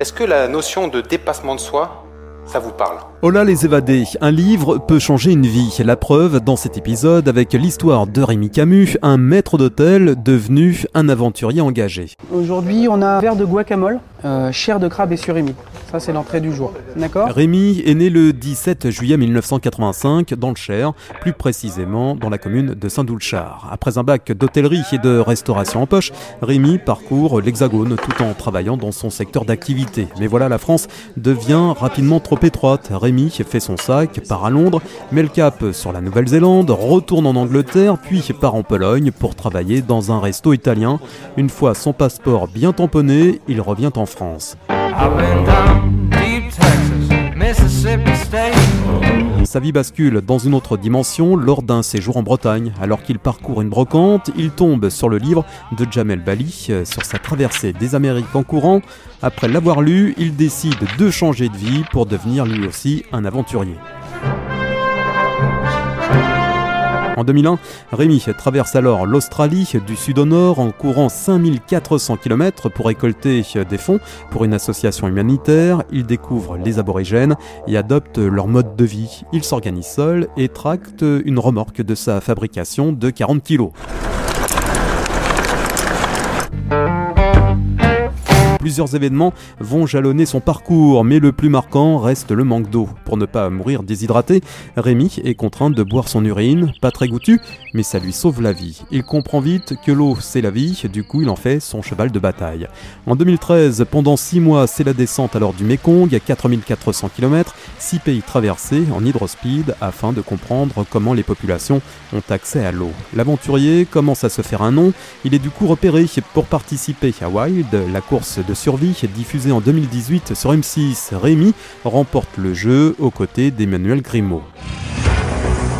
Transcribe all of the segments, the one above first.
Est-ce que la notion de dépassement de soi, ça vous parle? Hola les évadés, un livre peut changer une vie. La preuve dans cet épisode avec l'histoire de Rémi Camus, un maître d'hôtel devenu un aventurier engagé. Aujourd'hui, on a un verre de guacamole, euh, chair de crabe et surimi. Ça, c'est l'entrée du jour. Rémi est né le 17 juillet 1985 dans le Cher, plus précisément dans la commune de Saint-Doulchard. Après un bac d'hôtellerie et de restauration en poche, Rémi parcourt l'Hexagone tout en travaillant dans son secteur d'activité. Mais voilà, la France devient rapidement trop étroite. Rémi fait son sac, part à Londres, met le cap sur la Nouvelle-Zélande, retourne en Angleterre, puis part en Pologne pour travailler dans un resto italien. Une fois son passeport bien tamponné, il revient en France. Sa vie bascule dans une autre dimension lors d'un séjour en Bretagne. Alors qu'il parcourt une brocante, il tombe sur le livre de Jamel Bali euh, sur sa traversée des Amériques en courant. Après l'avoir lu, il décide de changer de vie pour devenir lui aussi un aventurier. En 2001, Rémi traverse alors l'Australie du sud au nord en courant 5400 km pour récolter des fonds pour une association humanitaire. Il découvre les aborigènes et adopte leur mode de vie. Il s'organise seul et tracte une remorque de sa fabrication de 40 kg. Plusieurs événements vont jalonner son parcours, mais le plus marquant reste le manque d'eau. Pour ne pas mourir déshydraté, Rémi est contraint de boire son urine, pas très goûtu, mais ça lui sauve la vie. Il comprend vite que l'eau c'est la vie, du coup il en fait son cheval de bataille. En 2013, pendant 6 mois, c'est la descente alors du Mekong à 4400 km, 6 pays traversés en hydrospeed afin de comprendre comment les populations ont accès à l'eau. L'aventurier commence à se faire un nom, il est du coup repéré pour participer à Wild, la course de survie diffusée en 2018 sur M6. Rémi remporte le jeu aux côtés d'Emmanuel Grimaud.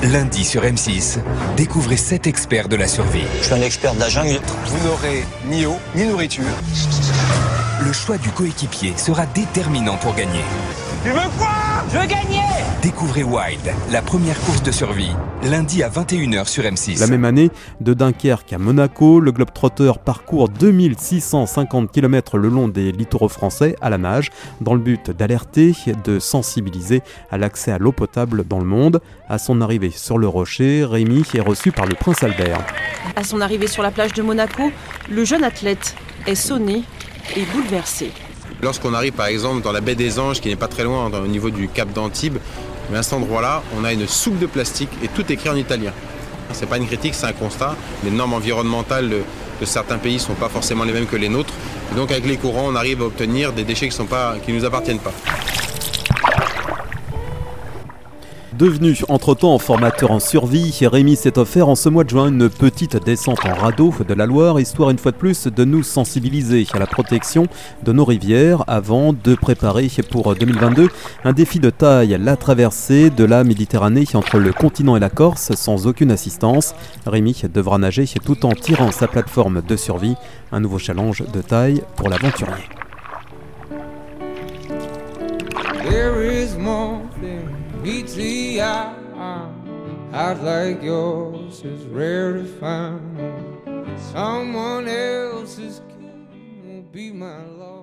Lundi sur M6, découvrez 7 experts de la survie. Je suis un expert de la jungle. Vous n'aurez ni eau, ni nourriture. Le choix du coéquipier sera déterminant pour gagner. Tu veux quoi? Je veux gagner Découvrez Wild, la première course de survie, lundi à 21h sur M6. La même année, de Dunkerque à Monaco, le Globetrotter parcourt 2650 km le long des littoraux français à la nage, dans le but d'alerter, de sensibiliser à l'accès à l'eau potable dans le monde. À son arrivée sur le rocher, Rémi est reçu par le prince Albert. À son arrivée sur la plage de Monaco, le jeune athlète est sonné et bouleversé. Lorsqu'on arrive par exemple dans la baie des Anges, qui n'est pas très loin au niveau du cap d'Antibes, mais à cet endroit-là, on a une soupe de plastique et tout écrit en italien. C'est pas une critique, c'est un constat. Les normes environnementales de, certains pays ne sont pas forcément les mêmes que les nôtres. Donc avec les courants, on arrive à obtenir des déchets qui ne nous appartiennent pas. Devenu entre-temps formateur en survie, Rémi s'est offert en ce mois de juin une petite descente en radeau de la Loire, histoire une fois de plus de nous sensibiliser à la protection de nos rivières avant de préparer pour 2022 un défi de taille, la traversée de la Méditerranée entre le continent et la Corse sans aucune assistance. Rémi devra nager tout en tirant sa plateforme de survie, un nouveau challenge de taille pour l'aventurier. Meets the eye. I'd like yours is rare to find. Someone else's king will be my love.